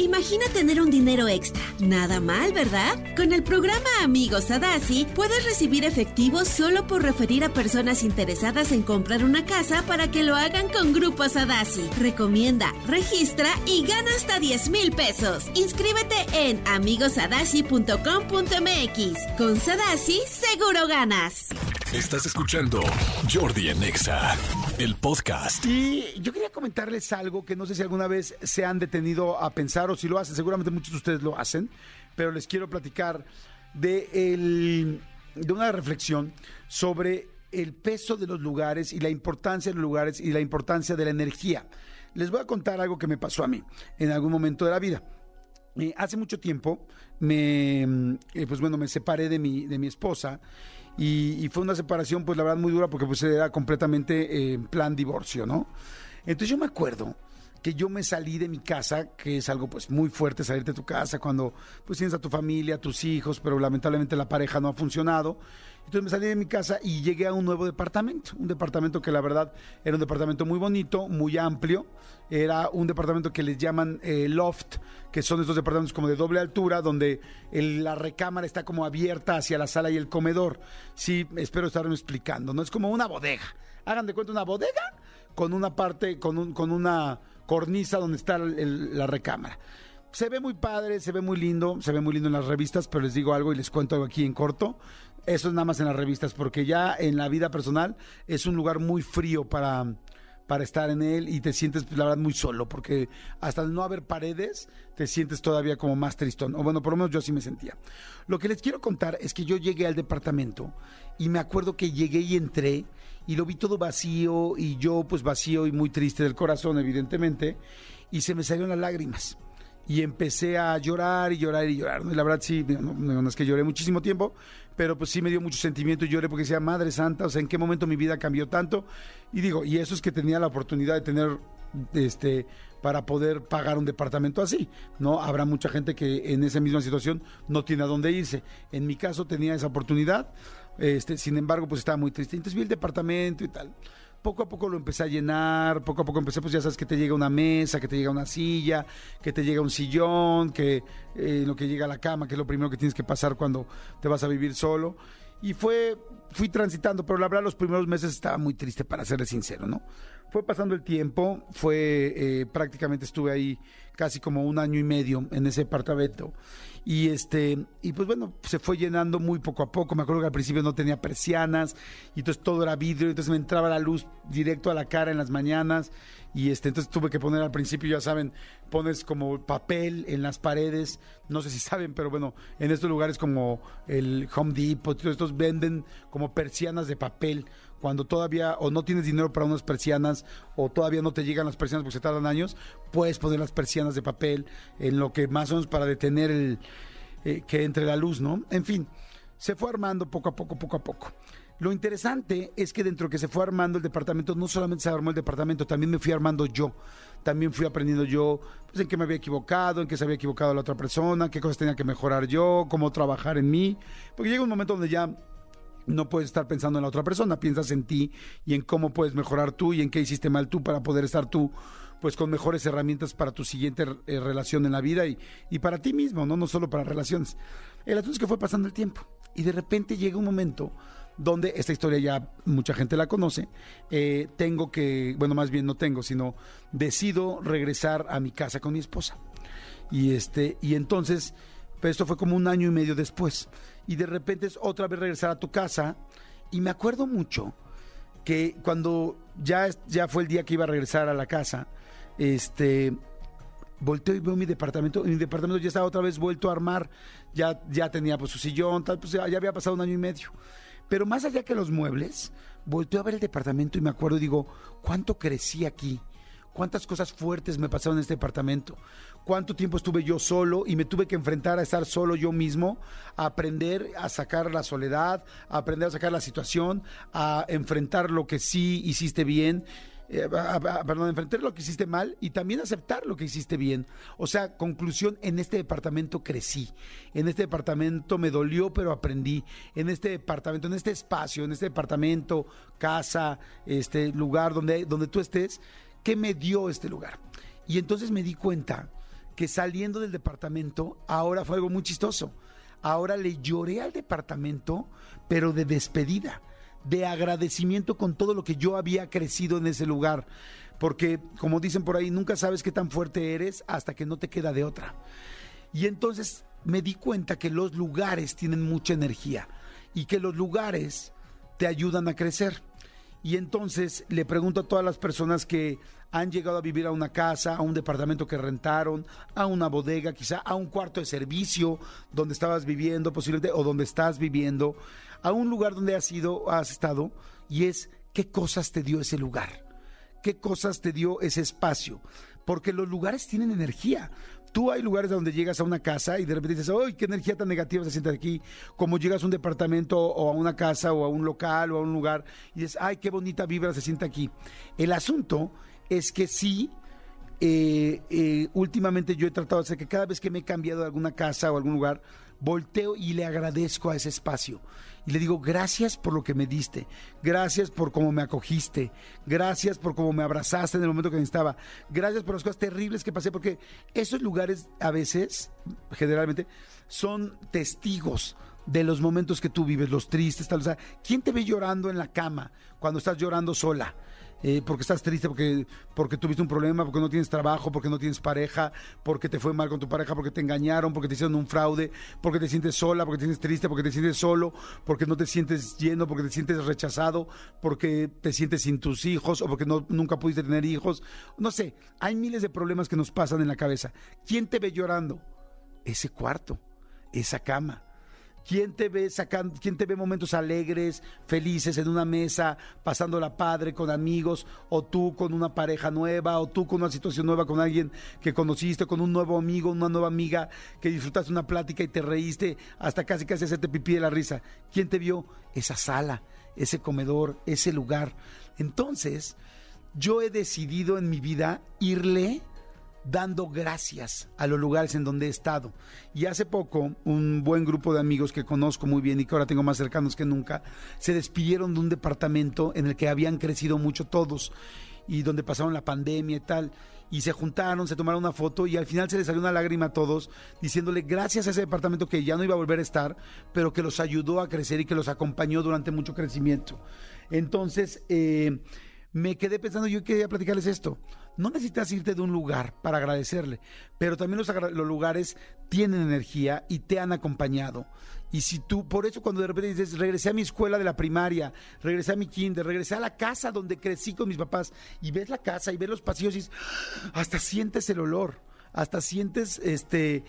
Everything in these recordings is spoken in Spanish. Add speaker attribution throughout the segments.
Speaker 1: Imagina tener un dinero extra. Nada mal, ¿verdad? Con el programa Amigos Sadasi puedes recibir efectivo solo por referir a personas interesadas en comprar una casa para que lo hagan con Grupo Sadasi. Recomienda, registra y gana hasta 10 mil pesos. Inscríbete en amigosadasi.com.mx. Con Sadasi seguro ganas.
Speaker 2: Estás escuchando Jordi Anexa, el podcast.
Speaker 3: Y yo quería comentarles algo que no sé si alguna vez se han detenido a pensar o si lo hacen, seguramente muchos de ustedes lo hacen, pero les quiero platicar de, el, de una reflexión sobre el peso de los lugares y la importancia de los lugares y la importancia de la energía. Les voy a contar algo que me pasó a mí en algún momento de la vida. Eh, hace mucho tiempo me, eh, pues bueno, me separé de mi, de mi esposa y, fue una separación, pues la verdad, muy dura porque pues era completamente eh, en plan divorcio, ¿no? Entonces yo me acuerdo que yo me salí de mi casa, que es algo pues muy fuerte salirte de tu casa cuando pues tienes a tu familia, a tus hijos, pero lamentablemente la pareja no ha funcionado. Entonces me salí de mi casa y llegué a un nuevo departamento, un departamento que la verdad era un departamento muy bonito, muy amplio, era un departamento que les llaman eh, loft, que son estos departamentos como de doble altura, donde la recámara está como abierta hacia la sala y el comedor. Sí, espero estarme explicando, ¿no? Es como una bodega. Hagan de cuenta una bodega con una parte, con, un, con una cornisa donde está la recámara. Se ve muy padre, se ve muy lindo, se ve muy lindo en las revistas, pero les digo algo y les cuento algo aquí en corto. Eso es nada más en las revistas, porque ya en la vida personal es un lugar muy frío para, para estar en él y te sientes, la verdad, muy solo, porque hasta no haber paredes, te sientes todavía como más tristón. O bueno, por lo menos yo así me sentía. Lo que les quiero contar es que yo llegué al departamento y me acuerdo que llegué y entré y lo vi todo vacío y yo pues vacío y muy triste del corazón, evidentemente, y se me salieron las lágrimas y empecé a llorar y llorar y llorar. La verdad sí, no, es que lloré muchísimo tiempo, pero pues sí me dio mucho sentimiento y lloré porque decía, Madre Santa, o sea, ¿en qué momento mi vida cambió tanto? Y digo, y eso es que tenía la oportunidad de tener, este, para poder pagar un departamento así, ¿no? Habrá mucha gente que en esa misma situación no tiene a dónde irse. En mi caso tenía esa oportunidad, este, sin embargo, pues estaba muy triste. Entonces vi el departamento y tal poco a poco lo empecé a llenar, poco a poco empecé, pues ya sabes que te llega una mesa, que te llega una silla, que te llega un sillón, que eh, lo que llega a la cama, que es lo primero que tienes que pasar cuando te vas a vivir solo. Y fue, fui transitando, pero la verdad los primeros meses estaba muy triste, para serles sincero, ¿no? Fue pasando el tiempo, fue, eh, prácticamente estuve ahí casi como un año y medio en ese departamento y este y pues bueno se fue llenando muy poco a poco me acuerdo que al principio no tenía persianas y entonces todo era vidrio entonces me entraba la luz directo a la cara en las mañanas y este entonces tuve que poner al principio ya saben pones como papel en las paredes no sé si saben pero bueno en estos lugares como el Home Depot todos estos venden como persianas de papel cuando todavía o no tienes dinero para unas persianas o todavía no te llegan las persianas porque se tardan años, puedes poner las persianas de papel en lo que más o menos para detener el eh, que entre la luz, ¿no? En fin, se fue armando poco a poco, poco a poco. Lo interesante es que dentro que se fue armando el departamento, no solamente se armó el departamento, también me fui armando yo. También fui aprendiendo yo pues, en qué me había equivocado, en qué se había equivocado la otra persona, qué cosas tenía que mejorar yo, cómo trabajar en mí. Porque llega un momento donde ya no puedes estar pensando en la otra persona, piensas en ti y en cómo puedes mejorar tú y en qué hiciste mal tú para poder estar tú pues con mejores herramientas para tu siguiente eh, relación en la vida y, y, para ti mismo, ¿no? no solo para relaciones. El asunto es que fue pasando el tiempo y de repente llega un momento donde esta historia ya mucha gente la conoce, eh, tengo que, bueno, más bien no tengo, sino decido regresar a mi casa con mi esposa. Y este, y entonces, pues esto fue como un año y medio después y de repente es otra vez regresar a tu casa. Y me acuerdo mucho que cuando ya, ya fue el día que iba a regresar a la casa, este, volteo y veo mi departamento, mi departamento ya estaba otra vez vuelto a armar, ya, ya tenía pues su sillón, tal, pues ya, había pasado un año y medio. Pero más allá que los muebles, volteo a ver el departamento y me acuerdo y digo, ¿cuánto crecí aquí? ¿Cuántas cosas fuertes me pasaron en este departamento? cuánto tiempo estuve yo solo y me tuve que enfrentar a estar solo yo mismo, a aprender a sacar la soledad, a aprender a sacar la situación, a enfrentar lo que sí hiciste bien. Eh, perdón, enfrentar lo que hiciste mal y también aceptar lo que hiciste bien. O sea, conclusión, en este departamento crecí, en este departamento me dolió, pero aprendí, en este departamento, en este espacio, en este departamento, casa, este lugar donde, donde tú estés, ¿qué me dio este lugar? Y entonces me di cuenta que saliendo del departamento, ahora fue algo muy chistoso. Ahora le lloré al departamento, pero de despedida, de agradecimiento con todo lo que yo había crecido en ese lugar. Porque, como dicen por ahí, nunca sabes qué tan fuerte eres hasta que no te queda de otra. Y entonces me di cuenta que los lugares tienen mucha energía y que los lugares te ayudan a crecer. Y entonces le pregunto a todas las personas que han llegado a vivir a una casa, a un departamento que rentaron, a una bodega, quizá a un cuarto de servicio donde estabas viviendo posiblemente o donde estás viviendo, a un lugar donde has ido, has estado y es qué cosas te dio ese lugar. ¿Qué cosas te dio ese espacio? Porque los lugares tienen energía. Tú hay lugares donde llegas a una casa y de repente dices, ¡ay, qué energía tan negativa se siente aquí! Como llegas a un departamento o a una casa o a un local o a un lugar y dices, ¡ay, qué bonita vibra se siente aquí! El asunto es que sí, eh, eh, últimamente yo he tratado de hacer que cada vez que me he cambiado de alguna casa o algún lugar, volteo y le agradezco a ese espacio. Y le digo, gracias por lo que me diste, gracias por cómo me acogiste, gracias por cómo me abrazaste en el momento que necesitaba, gracias por las cosas terribles que pasé, porque esos lugares a veces, generalmente, son testigos de los momentos que tú vives, los tristes, tal. O sea, ¿quién te ve llorando en la cama cuando estás llorando sola? Eh, porque estás triste, porque, porque tuviste un problema, porque no tienes trabajo, porque no tienes pareja, porque te fue mal con tu pareja, porque te engañaron, porque te hicieron un fraude, porque te sientes sola, porque te sientes triste, porque te sientes solo, porque no te sientes lleno, porque te sientes rechazado, porque te sientes sin tus hijos o porque no, nunca pudiste tener hijos. No sé, hay miles de problemas que nos pasan en la cabeza. ¿Quién te ve llorando? Ese cuarto, esa cama ¿Quién te ve sacando, quién te ve momentos alegres, felices en una mesa, pasándola padre con amigos, o tú con una pareja nueva, o tú con una situación nueva con alguien que conociste, con un nuevo amigo, una nueva amiga, que disfrutaste una plática y te reíste hasta casi casi hacerte pipí de la risa? ¿Quién te vio? Esa sala, ese comedor, ese lugar. Entonces, yo he decidido en mi vida irle dando gracias a los lugares en donde he estado. Y hace poco, un buen grupo de amigos que conozco muy bien y que ahora tengo más cercanos que nunca, se despidieron de un departamento en el que habían crecido mucho todos y donde pasaron la pandemia y tal. Y se juntaron, se tomaron una foto y al final se les salió una lágrima a todos diciéndole gracias a ese departamento que ya no iba a volver a estar, pero que los ayudó a crecer y que los acompañó durante mucho crecimiento. Entonces, eh, me quedé pensando, yo quería platicarles esto. No necesitas irte de un lugar para agradecerle, pero también los, lugares tienen energía y te han acompañado. Y si tú, por eso cuando de repente dices, regresé a mi escuela de la primaria, regresé a mi kinder, regresé a la casa donde crecí con mis papás, y ves la casa y ves los pasillos y hasta sientes el olor hasta sientes este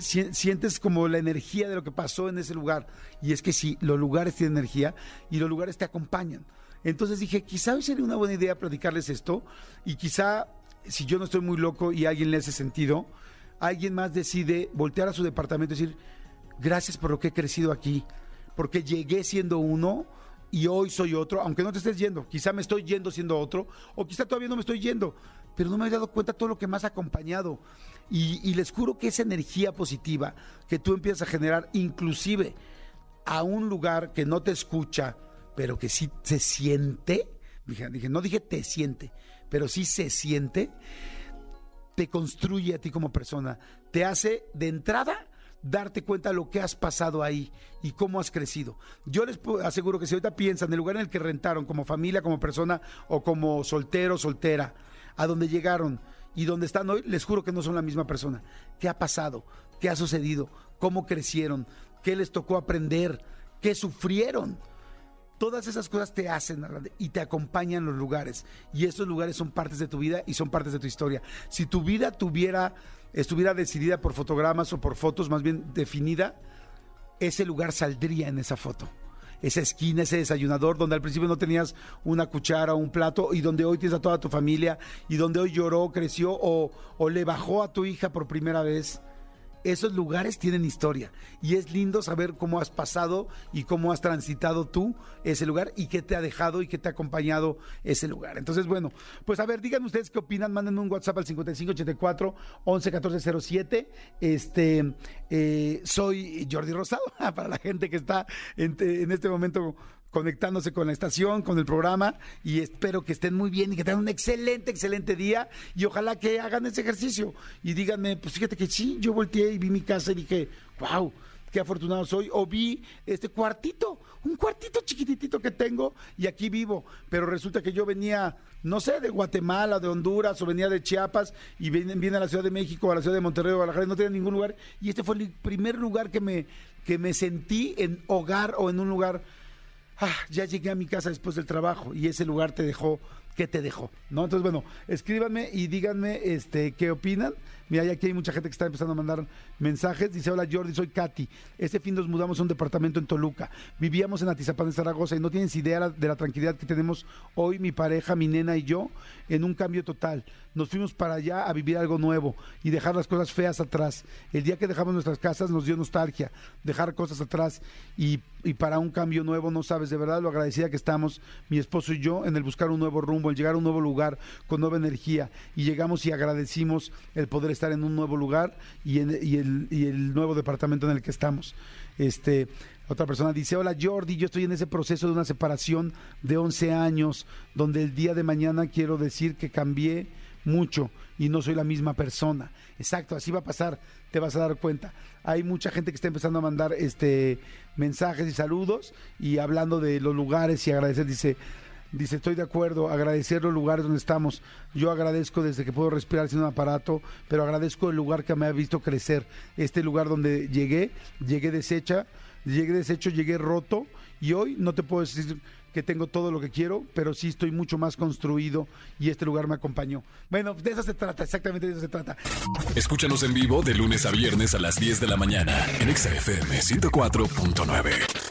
Speaker 3: sientes como la energía de lo que pasó en ese lugar. Y es que sí los lugares tienen energía y los lugares te acompañan entonces dije, quizá hoy sería una buena idea platicarles esto y quizá si yo no estoy muy loco y alguien le hace sentido, alguien más decide voltear a su departamento y decir, gracias por lo que he crecido aquí, porque llegué siendo uno y hoy soy otro, aunque no te estés yendo, quizá me estoy yendo siendo otro, o quizá todavía no me estoy yendo, pero no me he dado cuenta todo lo que me has acompañado. Y, y les juro que esa energía positiva que tú empiezas a generar, inclusive a un lugar que no te escucha, pero que sí se siente, dije, dije, no dije te siente, pero sí se siente, te construye a ti como persona, te hace de entrada darte cuenta de lo que has pasado ahí y cómo has crecido. Yo les aseguro que si ahorita piensan en el lugar en el que rentaron como familia, como persona o como soltero, soltera, a donde llegaron y donde están hoy, les juro que no son la misma persona. ¿Qué ha pasado? ¿Qué ha sucedido? ¿Cómo crecieron? ¿Qué les tocó aprender? ¿Qué sufrieron? Todas esas cosas te hacen y te acompañan los lugares. Y esos lugares son partes de tu vida y son partes de tu historia. Si tu vida tuviera, estuviera decidida por fotogramas o por fotos, más bien definida, ese lugar saldría en esa foto esa esquina, ese desayunador donde al principio no tenías una cuchara o un plato y donde hoy tienes a toda tu familia y donde hoy lloró, creció o, o le bajó a tu hija por primera vez esos lugares tienen historia y es lindo saber cómo has pasado y cómo has transitado tú ese lugar y qué te ha dejado y qué te ha acompañado ese lugar. Entonces, bueno, pues a ver, díganme ustedes qué opinan, manden un WhatsApp al 5584 111407. Este, eh, soy Jordi Rosado, para la gente que está en este momento conectándose con la estación, con el programa y espero que estén muy bien y que tengan un excelente, excelente día y ojalá que hagan ese ejercicio. Y díganme, pues fíjate que sí, yo volteé y vi mi casa y dije, wow, qué afortunado soy, o vi este cuartito, un cuartito chiquitito que tengo y aquí vivo, pero resulta que yo venía, no sé, de Guatemala, de Honduras, o venía de Chiapas y viene, viene a la Ciudad de México, a la Ciudad de Monterrey, Guadalajara, no tenía ningún lugar. Y este fue el primer lugar que me, que me sentí en hogar o en un lugar, ah, ya llegué a mi casa después del trabajo y ese lugar te dejó ¿qué te dejó? ¿No? Entonces, bueno, escríbanme y díganme este, qué opinan. Mira, aquí hay mucha gente que está empezando a mandar mensajes. Dice, hola Jordi, soy Katy. Este fin nos mudamos a un departamento en Toluca. Vivíamos en Atizapán de Zaragoza y no tienes idea de la tranquilidad que tenemos hoy mi pareja, mi nena y yo en un cambio total. Nos fuimos para allá a vivir algo nuevo y dejar las cosas feas atrás. El día que dejamos nuestras casas nos dio nostalgia, dejar cosas atrás y, y para un cambio nuevo, no sabes de verdad lo agradecida que estamos, mi esposo y yo, en el buscar un nuevo el llegar a un nuevo lugar con nueva energía. Y llegamos y agradecimos el poder estar en un nuevo lugar y, el, y el nuevo departamento en el que estamos. Este, otra persona dice, hola Jordi, yo estoy en ese proceso de una separación de 11 años, donde el día de mañana quiero decir que cambié mucho y no soy la misma persona. Exacto, así va a pasar, te vas a dar cuenta. Hay mucha gente que está empezando a mandar este mensajes y saludos y hablando de los lugares y agradecer, dice, Dice, estoy de acuerdo, agradecer los lugares donde estamos. Yo agradezco desde que puedo respirar sin un aparato, pero agradezco el lugar que me ha visto crecer. Este lugar donde llegué, llegué deshecha, llegué deshecho, llegué roto y hoy no te puedo decir que tengo todo lo que quiero, pero sí estoy mucho más construido y este lugar me acompañó. Bueno, de eso se trata, exactamente de eso se trata.
Speaker 2: Escúchanos en vivo de lunes a viernes a las 10 de la mañana en XFM 104.9.